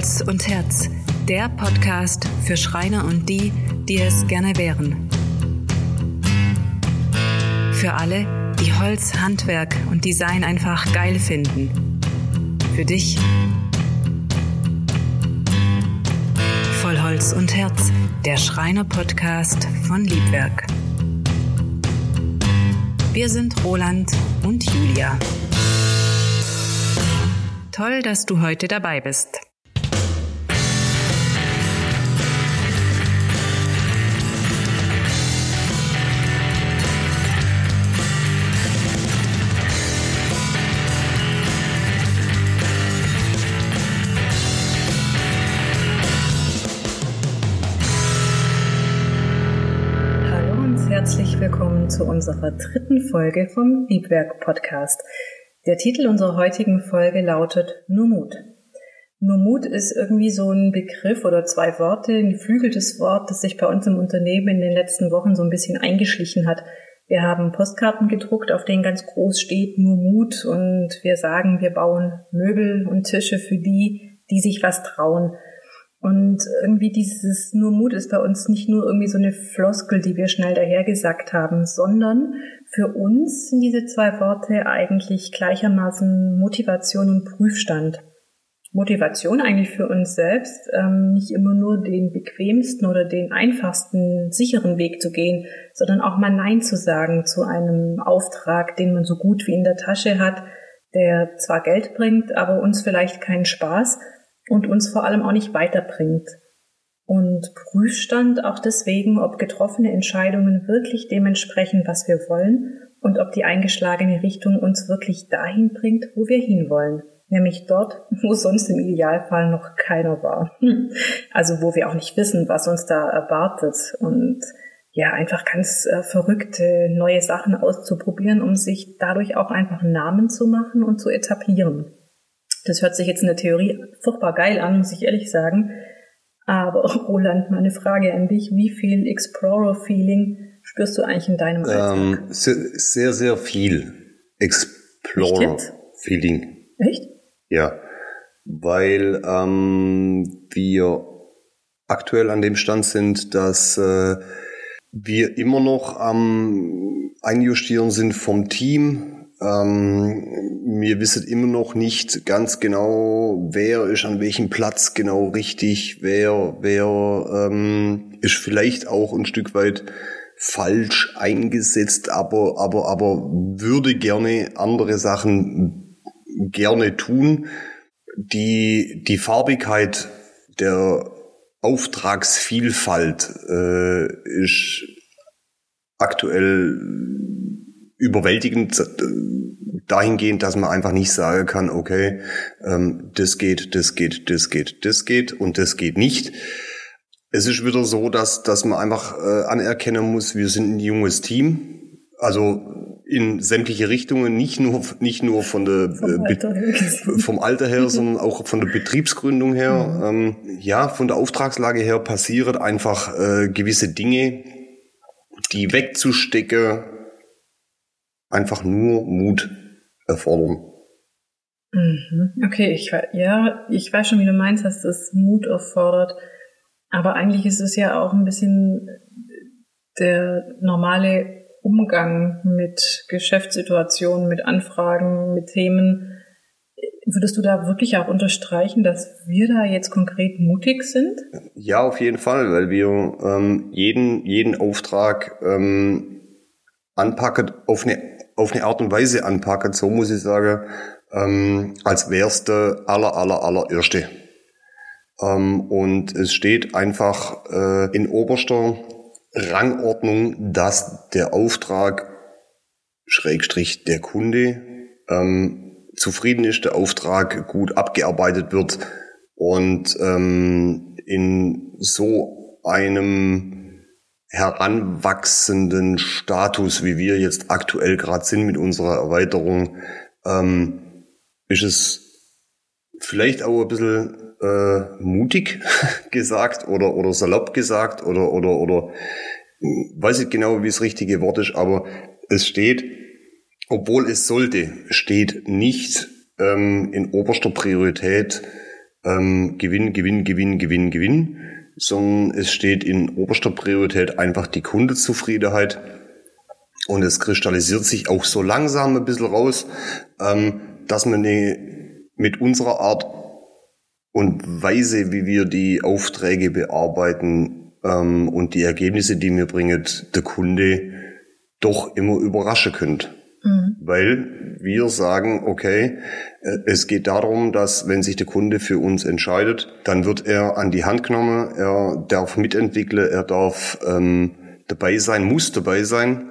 Holz und Herz, der Podcast für Schreiner und die, die es gerne wären. Für alle, die Holz, Handwerk und Design einfach geil finden. Für dich. Voll Holz und Herz, der Schreiner-Podcast von Liebwerk. Wir sind Roland und Julia. Toll, dass du heute dabei bist. Herzlich willkommen zu unserer dritten Folge vom Liebwerk Podcast. Der Titel unserer heutigen Folge lautet Nur Mut. Nur Mut ist irgendwie so ein Begriff oder zwei Worte, ein geflügeltes Wort, das sich bei uns im Unternehmen in den letzten Wochen so ein bisschen eingeschlichen hat. Wir haben Postkarten gedruckt, auf denen ganz groß steht Nur Mut und wir sagen, wir bauen Möbel und Tische für die, die sich was trauen. Und irgendwie dieses nur Mut ist bei uns nicht nur irgendwie so eine Floskel, die wir schnell dahergesagt haben, sondern für uns sind diese zwei Worte eigentlich gleichermaßen Motivation und Prüfstand. Motivation eigentlich für uns selbst, ähm, nicht immer nur den bequemsten oder den einfachsten, sicheren Weg zu gehen, sondern auch mal Nein zu sagen zu einem Auftrag, den man so gut wie in der Tasche hat, der zwar Geld bringt, aber uns vielleicht keinen Spaß und uns vor allem auch nicht weiterbringt. Und Prüfstand auch deswegen, ob getroffene Entscheidungen wirklich dementsprechend, was wir wollen und ob die eingeschlagene Richtung uns wirklich dahin bringt, wo wir hinwollen. Nämlich dort, wo sonst im Idealfall noch keiner war. Also wo wir auch nicht wissen, was uns da erwartet und ja, einfach ganz äh, verrückte neue Sachen auszuprobieren, um sich dadurch auch einfach einen Namen zu machen und zu etablieren. Das hört sich jetzt in der Theorie furchtbar geil an, muss ich ehrlich sagen. Aber Roland, meine Frage an dich, wie viel Explorer-Feeling spürst du eigentlich in deinem Alltag? Ähm, sehr, sehr viel Explorer-Feeling. Echt? Ja, weil ähm, wir aktuell an dem Stand sind, dass äh, wir immer noch am Einjustieren sind vom Team, ähm, wir wissen immer noch nicht ganz genau, wer ist an welchem Platz genau richtig, wer, wer ähm, ist vielleicht auch ein Stück weit falsch eingesetzt, aber, aber, aber würde gerne andere Sachen gerne tun. Die, die Farbigkeit der Auftragsvielfalt äh, ist aktuell überwältigend äh, dahingehend, dass man einfach nicht sagen kann, okay, ähm, das geht, das geht, das geht, das geht und das geht nicht. Es ist wieder so, dass, dass man einfach äh, anerkennen muss, wir sind ein junges Team. Also in sämtliche Richtungen, nicht nur, nicht nur von der, vom, äh, Alter vom Alter her, sondern auch von der Betriebsgründung her. Mhm. Ähm, ja, von der Auftragslage her passiert einfach äh, gewisse Dinge, die wegzustecken einfach nur Mut erfordern. Mhm. Okay, ich ja, ich weiß schon, wie du meinst, dass das Mut erfordert. Aber eigentlich ist es ja auch ein bisschen der normale Umgang mit Geschäftssituationen, mit Anfragen, mit Themen. Würdest du da wirklich auch unterstreichen, dass wir da jetzt konkret mutig sind? Ja, auf jeden Fall, weil wir ähm, jeden, jeden Auftrag ähm, anpacken auf eine auf eine Art und Weise anpacken, so muss ich sagen, ähm, als wär's der aller, aller, allererste. Ähm, und es steht einfach äh, in oberster Rangordnung, dass der Auftrag, Schrägstrich der Kunde, ähm, zufrieden ist, der Auftrag gut abgearbeitet wird und ähm, in so einem heranwachsenden Status, wie wir jetzt aktuell gerade sind mit unserer Erweiterung, ähm, ist es vielleicht auch ein bisschen äh, mutig gesagt oder, oder salopp gesagt oder, oder, oder weiß ich genau, wie das richtige Wort ist, aber es steht, obwohl es sollte, steht nicht ähm, in oberster Priorität ähm, Gewinn, Gewinn, Gewinn, Gewinn, Gewinn, sondern es steht in oberster Priorität einfach die Kundezufriedenheit. Und es kristallisiert sich auch so langsam ein bisschen raus, ähm, dass man eine, mit unserer Art und Weise, wie wir die Aufträge bearbeiten ähm, und die Ergebnisse, die mir bringen, der Kunde doch immer überraschen könnt. Weil wir sagen, okay, äh, es geht darum, dass wenn sich der Kunde für uns entscheidet, dann wird er an die Hand genommen, er darf mitentwickeln, er darf ähm, dabei sein, muss dabei sein.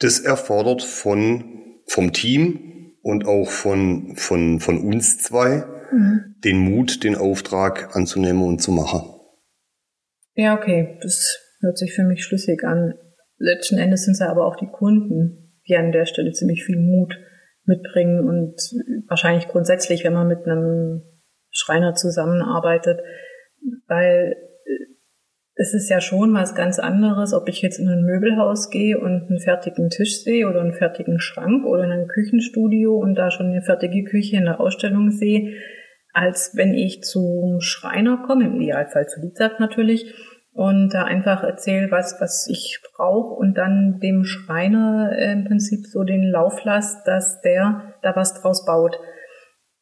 Das erfordert von, vom Team und auch von, von, von uns zwei mhm. den Mut, den Auftrag anzunehmen und zu machen. Ja, okay, das hört sich für mich schlüssig an. Letzten Endes sind es ja aber auch die Kunden, die an der Stelle ziemlich viel Mut mitbringen und wahrscheinlich grundsätzlich, wenn man mit einem Schreiner zusammenarbeitet, weil äh, es ist ja schon was ganz anderes, ob ich jetzt in ein Möbelhaus gehe und einen fertigen Tisch sehe oder einen fertigen Schrank oder in ein Küchenstudio und da schon eine fertige Küche in der Ausstellung sehe, als wenn ich zum Schreiner komme, im Idealfall zu Liedzak natürlich, und da einfach erzähle, was, was ich brauche und dann dem Schreiner äh, im Prinzip so den Lauf lasse, dass der da was draus baut.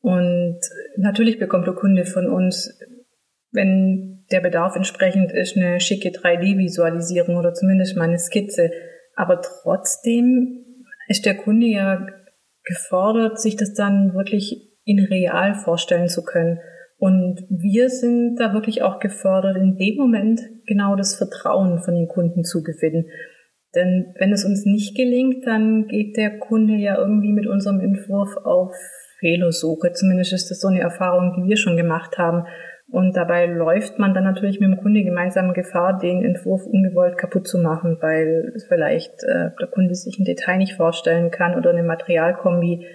Und natürlich bekommt der Kunde von uns, wenn der Bedarf entsprechend ist, eine schicke 3D-Visualisierung oder zumindest mal eine Skizze. Aber trotzdem ist der Kunde ja gefordert, sich das dann wirklich in real vorstellen zu können. Und wir sind da wirklich auch gefordert, in dem Moment genau das Vertrauen von den Kunden zu gewinnen. Denn wenn es uns nicht gelingt, dann geht der Kunde ja irgendwie mit unserem Entwurf auf Fehlersuche. Zumindest ist das so eine Erfahrung, die wir schon gemacht haben. Und dabei läuft man dann natürlich mit dem Kunde gemeinsam Gefahr, den Entwurf ungewollt kaputt zu machen, weil vielleicht äh, der Kunde sich ein Detail nicht vorstellen kann oder eine Materialkombi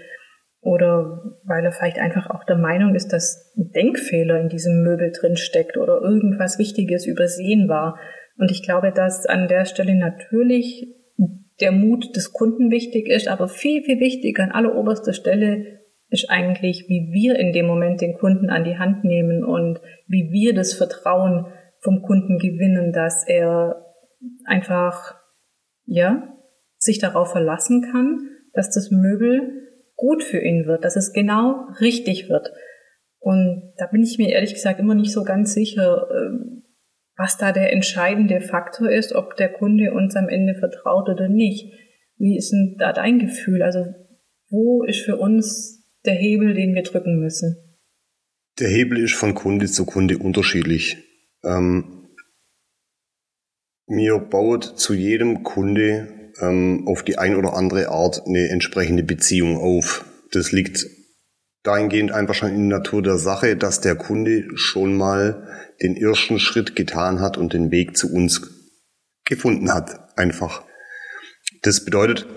oder weil er vielleicht einfach auch der Meinung ist, dass ein Denkfehler in diesem Möbel drin steckt oder irgendwas Wichtiges übersehen war. Und ich glaube, dass an der Stelle natürlich der Mut des Kunden wichtig ist, aber viel, viel wichtiger an alleroberster Stelle ist eigentlich, wie wir in dem Moment den Kunden an die Hand nehmen und wie wir das Vertrauen vom Kunden gewinnen, dass er einfach, ja, sich darauf verlassen kann, dass das Möbel gut für ihn wird, dass es genau richtig wird. Und da bin ich mir ehrlich gesagt immer nicht so ganz sicher, ähm, was da der entscheidende Faktor ist, ob der Kunde uns am Ende vertraut oder nicht. Wie ist denn da dein Gefühl? Also wo ist für uns der Hebel, den wir drücken müssen? Der Hebel ist von Kunde zu Kunde unterschiedlich. Ähm, mir baut zu jedem Kunde ähm, auf die ein oder andere Art eine entsprechende Beziehung auf. Das liegt dahingehend einfach schon in der Natur der Sache, dass der Kunde schon mal den ersten Schritt getan hat und den Weg zu uns gefunden hat. Einfach. Das bedeutet,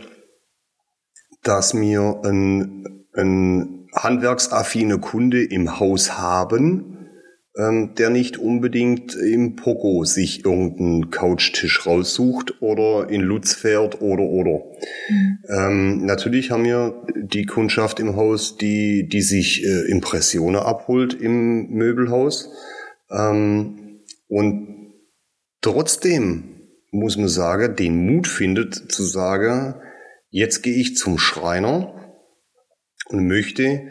dass wir ein, ein handwerksaffiner Kunde im Haus haben, ähm, der nicht unbedingt im Pogo sich irgendeinen Couchtisch raussucht oder in Lutz fährt oder oder. Mhm. Ähm, natürlich haben wir die Kundschaft im Haus, die, die sich äh, Impressionen abholt im Möbelhaus. Ähm, und trotzdem muss man sagen, den Mut findet zu sagen, jetzt gehe ich zum Schreiner und möchte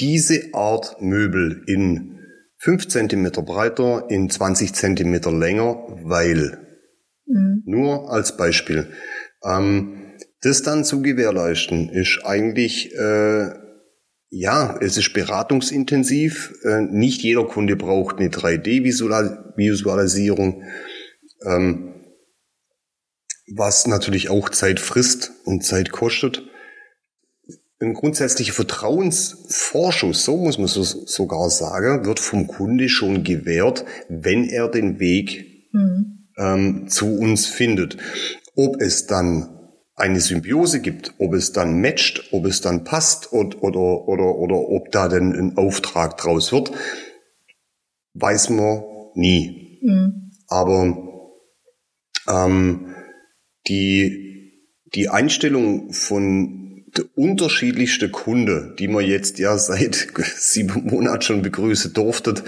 diese Art Möbel in 5 cm breiter in 20 cm länger, weil. Mhm. Nur als Beispiel. Ähm, das dann zu gewährleisten, ist eigentlich, äh, ja, es ist beratungsintensiv. Äh, nicht jeder Kunde braucht eine 3D-Visualisierung, ähm, was natürlich auch Zeit frisst und Zeit kostet ein grundsätzlicher Vertrauensvorschuss, so muss man so, sogar sagen, wird vom Kunde schon gewährt, wenn er den Weg mhm. ähm, zu uns findet. Ob es dann eine Symbiose gibt, ob es dann matcht, ob es dann passt oder, oder, oder, oder ob da denn ein Auftrag draus wird, weiß man nie. Mhm. Aber ähm, die, die Einstellung von der unterschiedlichste Kunde, die man jetzt ja seit sieben Monaten schon begrüßen durftet,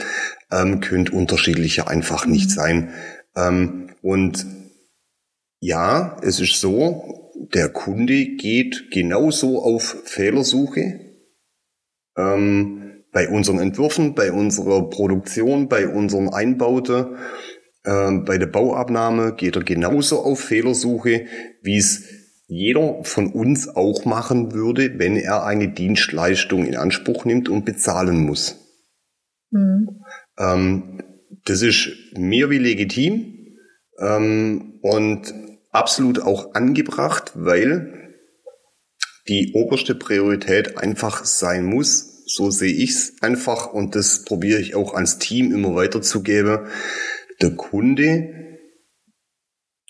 ähm, könnte unterschiedlicher einfach nicht sein. Ähm, und ja, es ist so, der Kunde geht genauso auf Fehlersuche. Ähm, bei unseren Entwürfen, bei unserer Produktion, bei unserem Einbaute, äh, bei der Bauabnahme geht er genauso auf Fehlersuche, wie es jeder von uns auch machen würde, wenn er eine Dienstleistung in Anspruch nimmt und bezahlen muss. Mhm. Ähm, das ist mehr wie legitim ähm, und absolut auch angebracht, weil die oberste Priorität einfach sein muss. So sehe ich's einfach und das probiere ich auch ans Team immer weiterzugeben. Der Kunde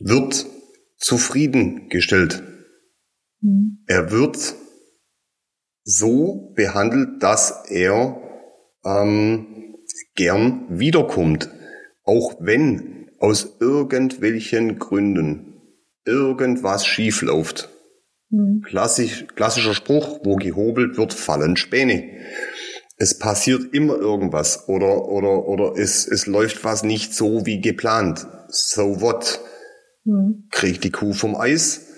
wird zufriedengestellt. Mhm. Er wird so behandelt, dass er ähm, gern wiederkommt, auch wenn aus irgendwelchen Gründen irgendwas schief läuft. Mhm. Klassisch, klassischer Spruch, wo gehobelt wird, fallen Späne. Es passiert immer irgendwas oder, oder, oder es, es läuft was nicht so wie geplant. So what? Mhm. Kriegt die Kuh vom Eis,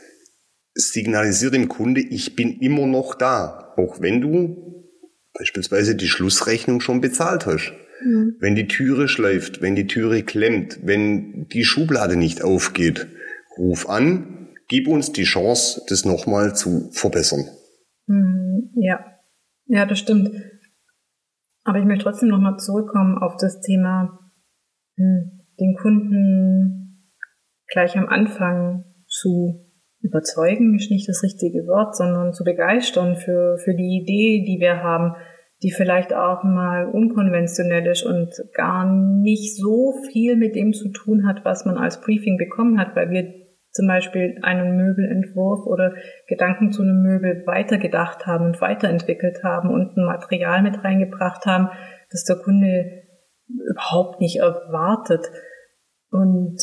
signalisiert dem Kunde, ich bin immer noch da, auch wenn du beispielsweise die Schlussrechnung schon bezahlt hast. Mhm. Wenn die Türe schleift, wenn die Türe klemmt, wenn die Schublade nicht aufgeht, ruf an, gib uns die Chance, das nochmal zu verbessern. Mhm, ja, ja, das stimmt. Aber ich möchte trotzdem nochmal zurückkommen auf das Thema, hm, den Kunden gleich am Anfang zu überzeugen, ist nicht das richtige Wort, sondern zu begeistern für, für die Idee, die wir haben, die vielleicht auch mal unkonventionell ist und gar nicht so viel mit dem zu tun hat, was man als Briefing bekommen hat, weil wir zum Beispiel einen Möbelentwurf oder Gedanken zu einem Möbel weitergedacht haben und weiterentwickelt haben und ein Material mit reingebracht haben, das der Kunde überhaupt nicht erwartet. Und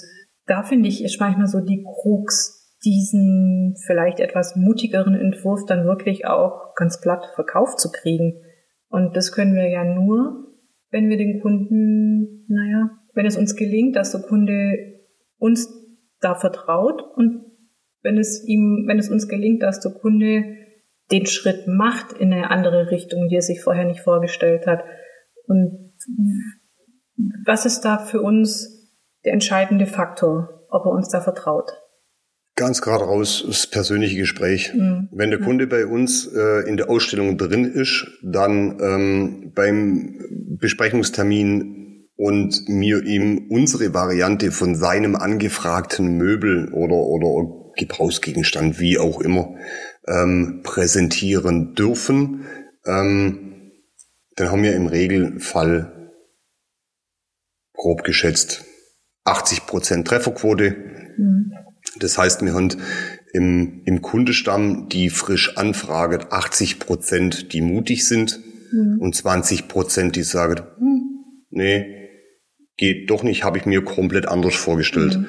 da finde ich, ist manchmal so die Krux, diesen vielleicht etwas mutigeren Entwurf dann wirklich auch ganz platt verkauft zu kriegen. Und das können wir ja nur, wenn wir den Kunden, naja, wenn es uns gelingt, dass der Kunde uns da vertraut und wenn es ihm, wenn es uns gelingt, dass der Kunde den Schritt macht in eine andere Richtung, die er sich vorher nicht vorgestellt hat. Und was ist da für uns der entscheidende Faktor, ob er uns da vertraut? Ganz gerade raus das persönliche Gespräch. Mhm. Wenn der Kunde bei uns äh, in der Ausstellung drin ist, dann ähm, beim Besprechungstermin und mir ihm unsere Variante von seinem angefragten Möbel oder, oder Gebrauchsgegenstand, wie auch immer, ähm, präsentieren dürfen, ähm, dann haben wir im Regelfall grob geschätzt 80 Prozent Trefferquote. Mhm. Das heißt, wir haben im, im Kundestamm, die frisch anfragen, 80 Prozent, die mutig sind mhm. und 20 Prozent, die sagen, hm, nee, geht doch nicht, habe ich mir komplett anders vorgestellt. Mhm.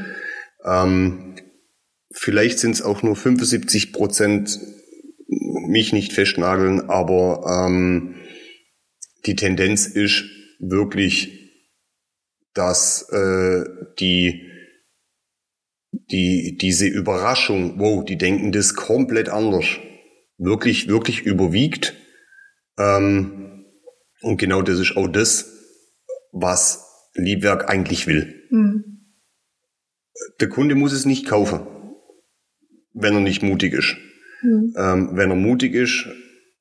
Ähm, vielleicht sind es auch nur 75 Prozent, mich nicht festnageln, aber ähm, die Tendenz ist wirklich, dass äh, die die diese Überraschung, wow, die denken das komplett anders, wirklich wirklich überwiegt. Ähm, und genau das ist auch das, was Liebwerk eigentlich will. Mhm. Der Kunde muss es nicht kaufen, wenn er nicht mutig ist. Mhm. Ähm, wenn er mutig ist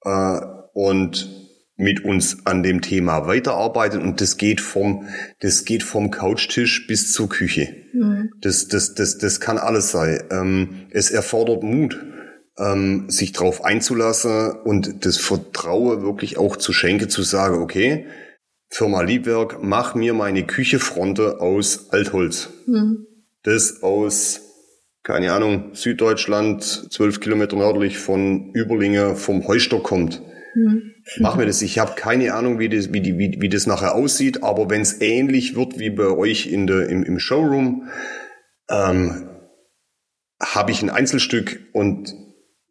äh, und mit uns an dem Thema weiterarbeitet und das geht vom das geht vom Couchtisch bis zur Küche. Mhm. Das das das das kann alles sein. Ähm, es erfordert Mut, ähm, sich darauf einzulassen und das Vertrauen wirklich auch zu schenken, zu sagen, okay, Firma Liebwerk, mach mir meine Küchefronte aus Altholz. Mhm. Das aus, keine Ahnung, Süddeutschland, zwölf Kilometer nördlich von Überlinge vom Heustock kommt. Mhm. Mach mir das. Ich habe keine Ahnung, wie das, wie, die, wie, wie das nachher aussieht, aber wenn es ähnlich wird wie bei euch in der, im, im Showroom, ähm, habe ich ein Einzelstück und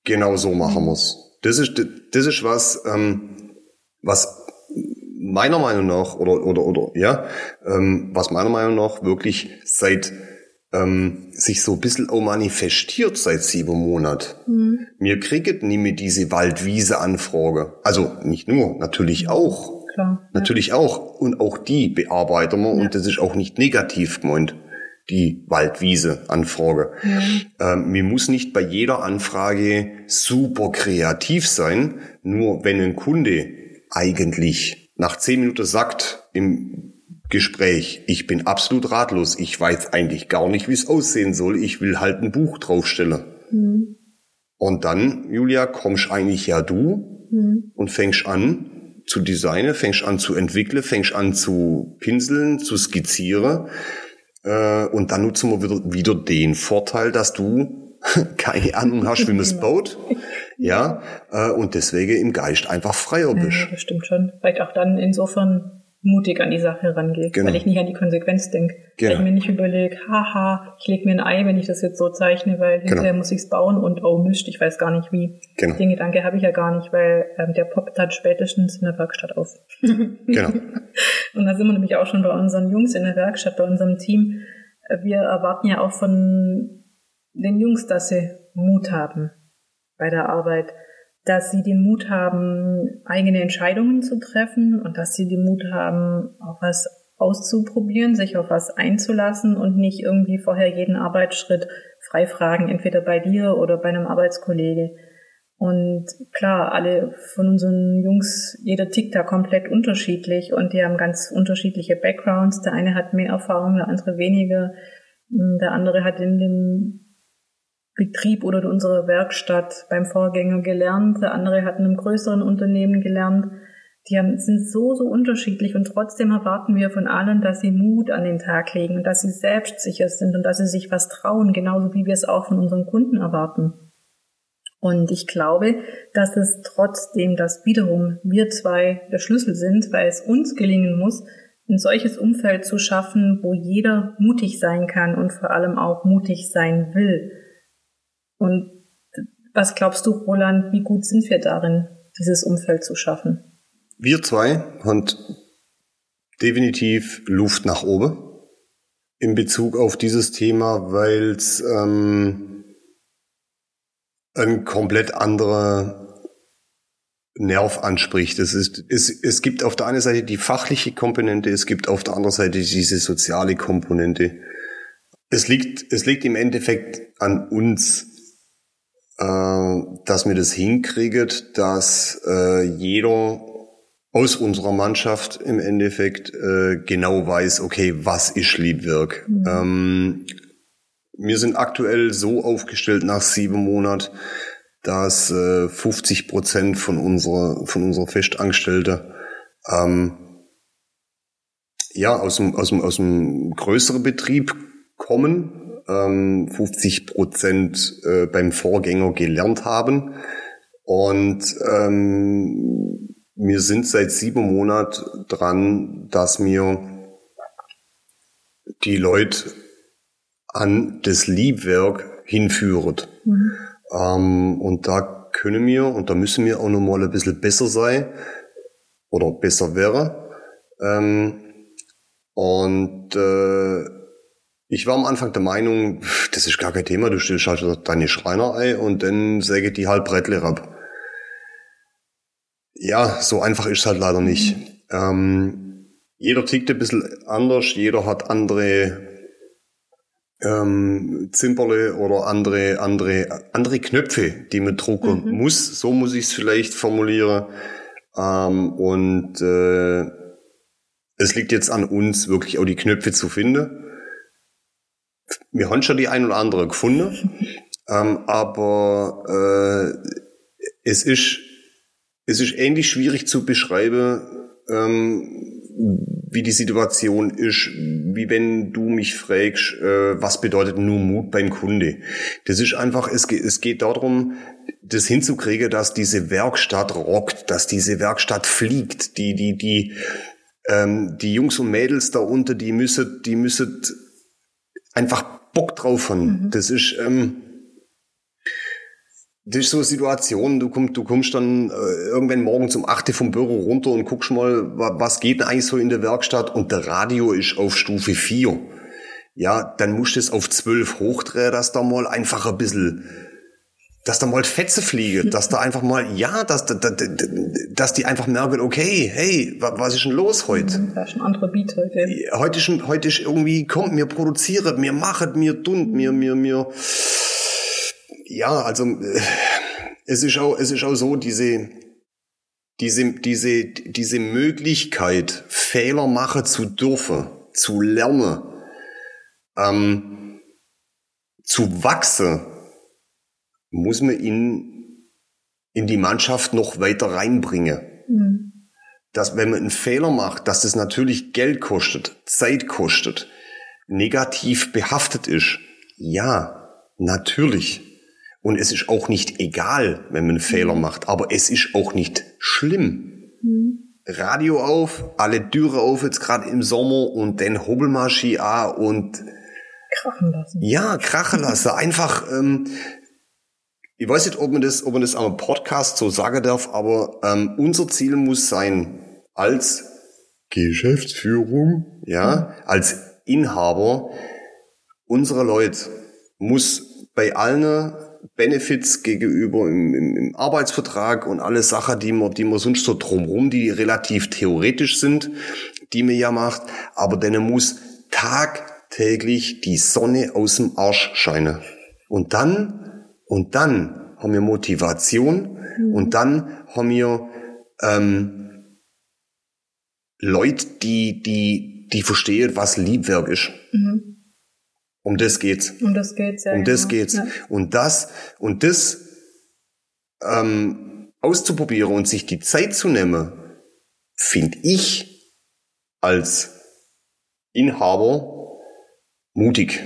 genau so machen muss. Das ist, das ist was, ähm, was meiner Meinung nach, oder, oder, oder, ja, ähm, was meiner Meinung nach wirklich seit, ähm, sich so ein bisschen auch manifestiert seit sieben Monaten. Mhm. Wir kriegen nie mehr diese Waldwiese-Anfrage. Also nicht nur, natürlich auch. Klar, natürlich ja. auch. Und auch die bearbeiten wir ja. und das ist auch nicht negativ gemeint die Waldwiese-Anfrage. Mhm. Ähm, mir muss nicht bei jeder Anfrage super kreativ sein, nur wenn ein Kunde eigentlich nach zehn Minuten sagt im Gespräch, ich bin absolut ratlos, ich weiß eigentlich gar nicht, wie es aussehen soll, ich will halt ein Buch draufstellen. Mhm. Und dann, Julia, kommst eigentlich ja du mhm. und fängst an zu designen, fängst an zu entwickeln, fängst an zu pinseln, zu skizzieren äh, und dann nutzen wir wieder, wieder den Vorteil, dass du keine Ahnung hast, wie man es baut. Ja, äh, und deswegen im Geist einfach freier bist. Ja, das stimmt schon. Vielleicht auch dann insofern mutig an die Sache rangehe, genau. weil ich nicht an die Konsequenz denke. Genau. Weil ich mir nicht überlege, haha, ich lege mir ein Ei, wenn ich das jetzt so zeichne, weil genau. hinterher muss ich es bauen und oh Mist, ich weiß gar nicht wie. Genau. Den Gedanke habe ich ja gar nicht, weil ähm, der poppt halt spätestens in der Werkstatt auf. genau. Und da sind wir nämlich auch schon bei unseren Jungs in der Werkstatt, bei unserem Team. Wir erwarten ja auch von den Jungs, dass sie Mut haben bei der Arbeit dass sie den Mut haben, eigene Entscheidungen zu treffen und dass sie den Mut haben, auch was auszuprobieren, sich auf was einzulassen und nicht irgendwie vorher jeden Arbeitsschritt frei fragen, entweder bei dir oder bei einem Arbeitskollege. Und klar, alle von unseren Jungs, jeder tickt da komplett unterschiedlich und die haben ganz unterschiedliche Backgrounds. Der eine hat mehr Erfahrung, der andere weniger. Der andere hat in dem Betrieb oder in unserer Werkstatt beim Vorgänger gelernt, der andere hat in einem größeren Unternehmen gelernt. Die haben, sind so, so unterschiedlich und trotzdem erwarten wir von allen, dass sie Mut an den Tag legen und dass sie selbstsicher sind und dass sie sich was trauen, genauso wie wir es auch von unseren Kunden erwarten. Und ich glaube, dass es trotzdem, dass wiederum wir zwei der Schlüssel sind, weil es uns gelingen muss, ein solches Umfeld zu schaffen, wo jeder mutig sein kann und vor allem auch mutig sein will. Und was glaubst du, Roland, wie gut sind wir darin, dieses Umfeld zu schaffen? Wir zwei haben definitiv Luft nach oben in Bezug auf dieses Thema, weil es ähm, ein komplett anderer Nerv anspricht. Es, ist, es, es gibt auf der einen Seite die fachliche Komponente, es gibt auf der anderen Seite diese soziale Komponente. Es liegt, es liegt im Endeffekt an uns, äh, dass wir das hinkriegen, dass äh, jeder aus unserer Mannschaft im Endeffekt äh, genau weiß, okay, was ist Liebwerk. Mhm. Ähm, wir sind aktuell so aufgestellt nach sieben Monaten, dass äh, 50 Prozent von unserer von unserer Festangestellten ähm, ja aus dem aus dem aus dem größeren Betrieb kommen ähm, 50 Prozent äh, beim Vorgänger gelernt haben. Und ähm, wir sind seit sieben Monaten dran, dass wir die Leute an das Liebwerk hinführen. Mhm. Ähm, und da können wir und da müssen wir auch nochmal ein bisschen besser sein oder besser wäre. Ähm, und äh, ich war am Anfang der Meinung, das ist gar kein Thema, du stellst halt deine Schreinerei und dann säge die halt Brettle ab. Ja, so einfach ist es halt leider nicht. Ähm, jeder tickt ein bisschen anders, jeder hat andere ähm, Zimperle oder andere, andere, andere Knöpfe, die man drucken mhm. muss. So muss ich es vielleicht formulieren. Ähm, und äh, es liegt jetzt an uns, wirklich auch die Knöpfe zu finden wir haben schon die ein oder andere gefunden, ähm, aber äh, es ist es ist ähnlich schwierig zu beschreiben, ähm, wie die Situation ist, wie wenn du mich fragst, äh, was bedeutet nur Mut beim Kunde. Das ist einfach, es, es geht darum, das hinzukriegen, dass diese Werkstatt rockt, dass diese Werkstatt fliegt, die, die, die, ähm, die Jungs und Mädels da unter, die müssen, die müssen einfach Bock drauf haben. Mhm. Das ist, ähm, das ist so eine Situation, du kommst, du kommst dann äh, irgendwann morgen zum 8 vom Büro runter und guckst mal, was geht denn eigentlich so in der Werkstatt und der Radio ist auf Stufe 4. Ja, dann musst du es auf 12 hochdrehen, dass da mal einfach ein bisschen, dass da mal Fetze fliegen, dass da einfach mal, ja, dass, dass, dass die einfach merken, okay, hey, was ist denn los heute? Mhm, das ist ein anderer Beat heute. Heute ist, heute ist irgendwie, kommt, mir produzieren, mir machen, mir tun, mir, mir, mir, ja, also äh, es ist auch, es ist auch so, diese, diese, diese, diese Möglichkeit, Fehler machen zu dürfen, zu lernen, ähm, zu wachsen, muss man in, in die Mannschaft noch weiter reinbringen. Mhm. Dass, wenn man einen Fehler macht, dass das natürlich Geld kostet, Zeit kostet, negativ behaftet ist. Ja, natürlich. Und es ist auch nicht egal, wenn man einen Fehler mhm. macht, aber es ist auch nicht schlimm. Mhm. Radio auf, alle Türen auf, jetzt gerade im Sommer und dann Hobelmaschine an und krachen lassen. Ja, krachen lassen. Einfach, ähm, ich weiß nicht, ob man das, ob man das am Podcast so sagen darf, aber ähm, unser Ziel muss sein, als Geschäftsführung, ja, als Inhaber unserer Leute muss bei allen Benefits gegenüber im, im, im Arbeitsvertrag und alle Sachen, die man, die man sonst so drumherum, die relativ theoretisch sind, die man ja macht, aber dann muss tagtäglich die Sonne aus dem Arsch scheinen. Und dann, und dann haben wir Motivation mhm. und dann haben wir ähm, Leute, die, die, die verstehen, was Liebwerk ist. Mhm. Um das geht's. Um das geht's, ja. Um das genau. geht's. Ja. Und das, und das ähm, auszuprobieren und sich die Zeit zu nehmen, finde ich als Inhaber mutig.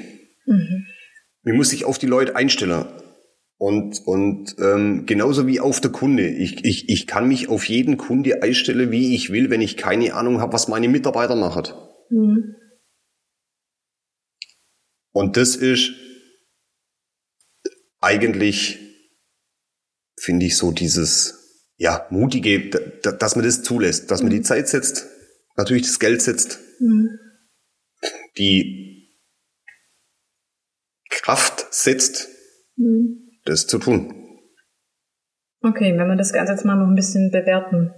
Mhm. Man muss sich auf die Leute einstellen. Und, und ähm, genauso wie auf der Kunde. Ich, ich, ich kann mich auf jeden Kunde einstellen, wie ich will, wenn ich keine Ahnung habe, was meine Mitarbeiter machen. Mhm. Und das ist eigentlich, finde ich, so dieses, ja, mutige, dass man das zulässt, dass man die mhm. Zeit setzt, natürlich das Geld setzt, mhm. die Kraft setzt, mhm. Das zu tun. Okay, wenn wir das Ganze jetzt mal noch ein bisschen bewerten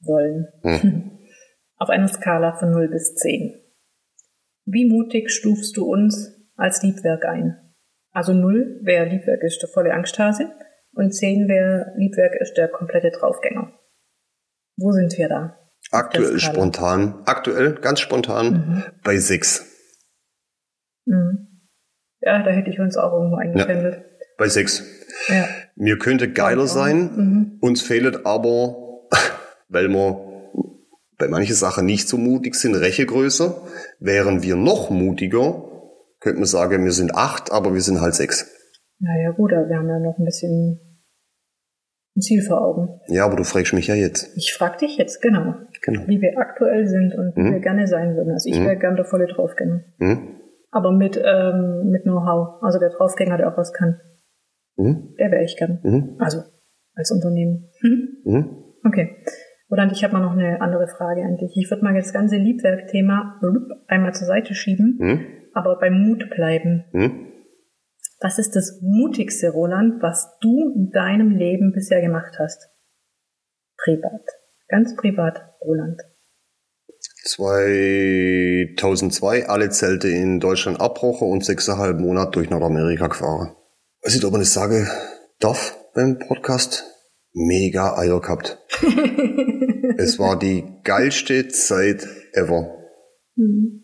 wollen. Mhm. Auf einer Skala von 0 bis 10. Wie mutig stufst du uns als Liebwerk ein. Also 0 wäre Liebwerk ist der volle Angsthase und 10 wäre Liebwerk ist der komplette Draufgänger. Wo sind wir da? Aktuell spontan, aktuell ganz spontan mhm. bei 6. Mhm. Ja, da hätte ich uns auch irgendwo eingependelt. Ja, bei 6. Ja. Mir könnte geiler sein, mhm. uns fehlt aber, weil wir bei manchen Sachen nicht so mutig sind, Rechegröße, wären wir noch mutiger, könnte man sagen, wir sind acht, aber wir sind halt sechs. Naja, gut, aber wir haben ja noch ein bisschen ein Ziel vor Augen. Ja, aber du fragst mich ja jetzt. Ich frag dich jetzt, genau. genau. Wie wir aktuell sind und wie mhm. wir gerne sein würden. Also ich mhm. wäre gerne der volle Draufgänger. Mhm. Aber mit, ähm, mit Know-how. Also der Draufgänger, der auch was kann. Mhm. Der wäre ich gern. Mhm. Also als Unternehmen. Mhm. mhm. Okay. Roland, ich habe mal noch eine andere Frage an dich. Ich würde mal das ganze Liebwerk-Thema einmal zur Seite schieben mhm aber beim Mut bleiben. Hm? Was ist das mutigste, Roland, was du in deinem Leben bisher gemacht hast? Privat. Ganz privat, Roland. 2002 alle Zelte in Deutschland abbrochen und sechseinhalb Monate durch Nordamerika gefahren. Weiß nicht, ob man das sagen darf beim Podcast. Mega Eier gehabt. es war die geilste Zeit ever. Mhm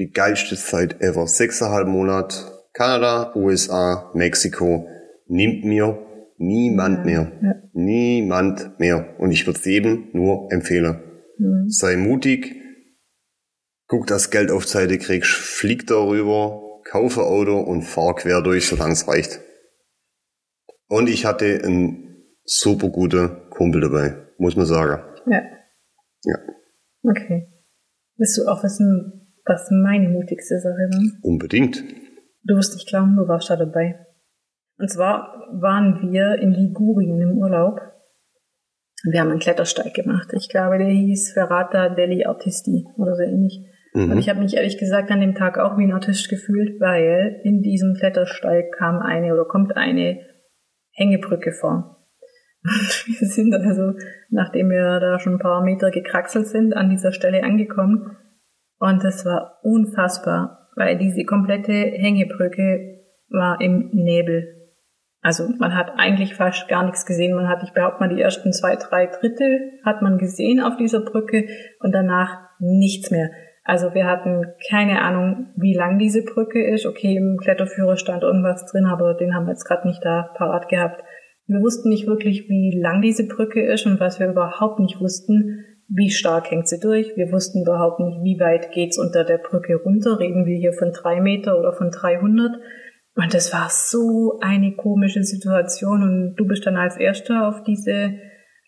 die geilste Zeit ever. Sechseinhalb Monat Kanada, USA, Mexiko. Nimmt mir niemand mehr. Ja. Niemand mehr. Und ich würde es jedem nur empfehlen. Mhm. Sei mutig. Guck, dass Geld auf Seite kriegst. Flieg darüber. Kaufe Auto und fahr quer durch, solange es reicht. Und ich hatte einen super guten Kumpel dabei, muss man sagen. Ja. Ja. Okay. Willst du auch wissen, was meine mutigste Sache war? Unbedingt. Du wirst nicht glauben, du warst da dabei. Und zwar waren wir in Ligurien im Urlaub. Wir haben einen Klettersteig gemacht. Ich glaube, der hieß Ferrata degli Artisti oder so ähnlich. Mhm. Und ich habe mich ehrlich gesagt an dem Tag auch wie ein Artist gefühlt, weil in diesem Klettersteig kam eine oder kommt eine Hängebrücke vor. Und wir sind also, nachdem wir da schon ein paar Meter gekraxelt sind, an dieser Stelle angekommen. Und das war unfassbar, weil diese komplette Hängebrücke war im Nebel. Also man hat eigentlich fast gar nichts gesehen. Man hat, ich behaupte mal, die ersten zwei, drei Drittel hat man gesehen auf dieser Brücke und danach nichts mehr. Also wir hatten keine Ahnung, wie lang diese Brücke ist. Okay, im Kletterführer stand irgendwas drin, aber den haben wir jetzt gerade nicht da parat gehabt. Wir wussten nicht wirklich, wie lang diese Brücke ist und was wir überhaupt nicht wussten, wie stark hängt sie durch. Wir wussten überhaupt nicht, wie weit geht's unter der Brücke runter. Reden wir hier von drei Meter oder von 300? Und das war so eine komische Situation und du bist dann als Erster auf diese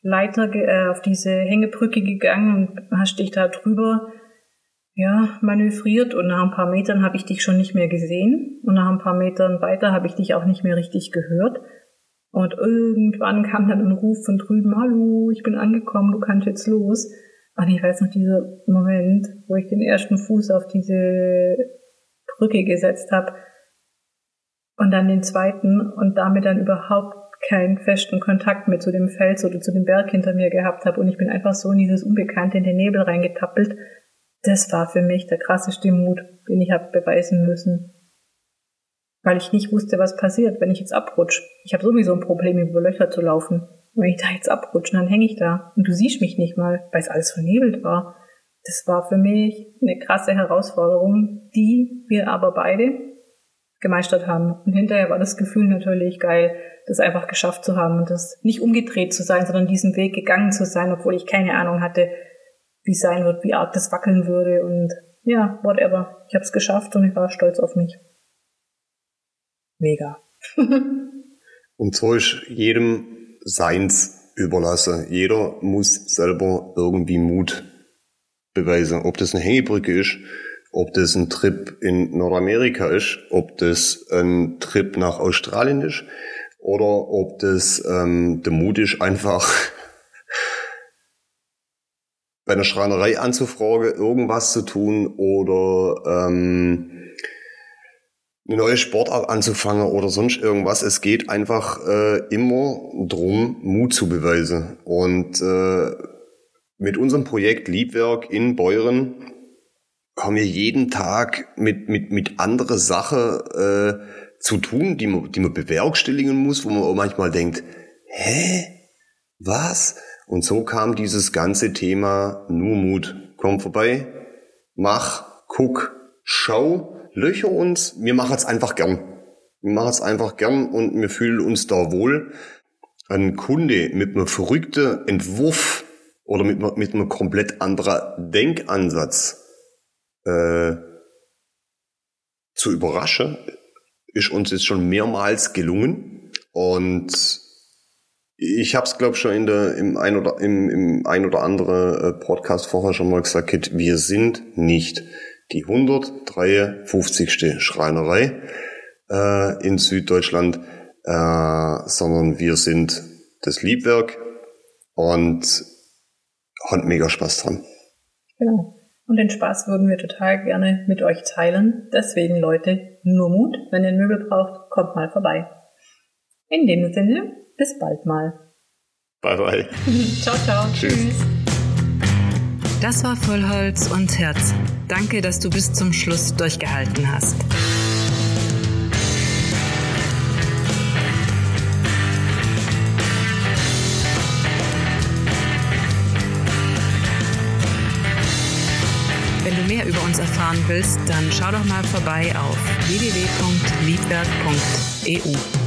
Leiter, äh, auf diese Hängebrücke gegangen und hast dich da drüber ja, manövriert und nach ein paar Metern habe ich dich schon nicht mehr gesehen und nach ein paar Metern weiter habe ich dich auch nicht mehr richtig gehört. Und irgendwann kam dann ein Ruf von drüben, hallo, ich bin angekommen, du kannst jetzt los. Und ich weiß noch dieser Moment, wo ich den ersten Fuß auf diese Brücke gesetzt habe und dann den zweiten und damit dann überhaupt keinen festen Kontakt mehr zu dem Fels oder zu dem Berg hinter mir gehabt habe und ich bin einfach so in dieses Unbekannte, in den Nebel reingetappelt das war für mich der krasseste Mut, den ich habe beweisen müssen. Weil ich nicht wusste, was passiert, wenn ich jetzt abrutsche. Ich habe sowieso ein Problem, über Löcher zu laufen. wenn ich da jetzt abrutsche, dann hänge ich da. Und du siehst mich nicht mal, weil es alles vernebelt war. Das war für mich eine krasse Herausforderung, die wir aber beide gemeistert haben. Und hinterher war das Gefühl natürlich geil, das einfach geschafft zu haben und das nicht umgedreht zu sein, sondern diesen Weg gegangen zu sein, obwohl ich keine Ahnung hatte, wie sein wird, wie arg das wackeln würde und ja, whatever. Ich habe es geschafft und ich war stolz auf mich. Mega. und so ist jedem seins überlassen. Jeder muss selber irgendwie Mut beweisen. Ob das eine Hängebrücke ist, ob das ein Trip in Nordamerika ist, ob das ein Trip nach Australien ist oder ob das ähm, der Mut ist, einfach bei einer Schreinerei anzufragen, irgendwas zu tun oder ähm, eine neue Sportart anzufangen oder sonst irgendwas. Es geht einfach äh, immer drum, Mut zu beweisen. Und äh, mit unserem Projekt Liebwerk in Beuren haben wir jeden Tag mit, mit, mit andere Sache äh, zu tun, die man, die man bewerkstelligen muss, wo man auch manchmal denkt, hä? Was? Und so kam dieses ganze Thema nur Mut. Komm vorbei, mach, guck, schau, löcher uns. Wir machen es einfach gern. Wir machen es einfach gern und wir fühlen uns da wohl. Ein Kunde mit einem verrückten Entwurf oder mit, mit einem komplett anderen Denkansatz äh, zu überraschen, ist uns jetzt schon mehrmals gelungen. Und ich habe es, glaube schon in der, im, ein oder, im, im ein oder andere äh, Podcast vorher schon mal gesagt, wir sind nicht die 153. Schreinerei äh, in Süddeutschland, äh, sondern wir sind das Liebwerk und haben mega Spaß dran. Genau. Und den Spaß würden wir total gerne mit euch teilen. Deswegen, Leute, nur Mut. Wenn ihr Möbel braucht, kommt mal vorbei. In dem Sinne, bis bald mal. Bye bye. ciao, ciao. Tschüss. Tschüss. Das war Vollholz und Herz. Danke, dass du bis zum Schluss durchgehalten hast. Wenn du mehr über uns erfahren willst, dann schau doch mal vorbei auf www.liebwerk.eu.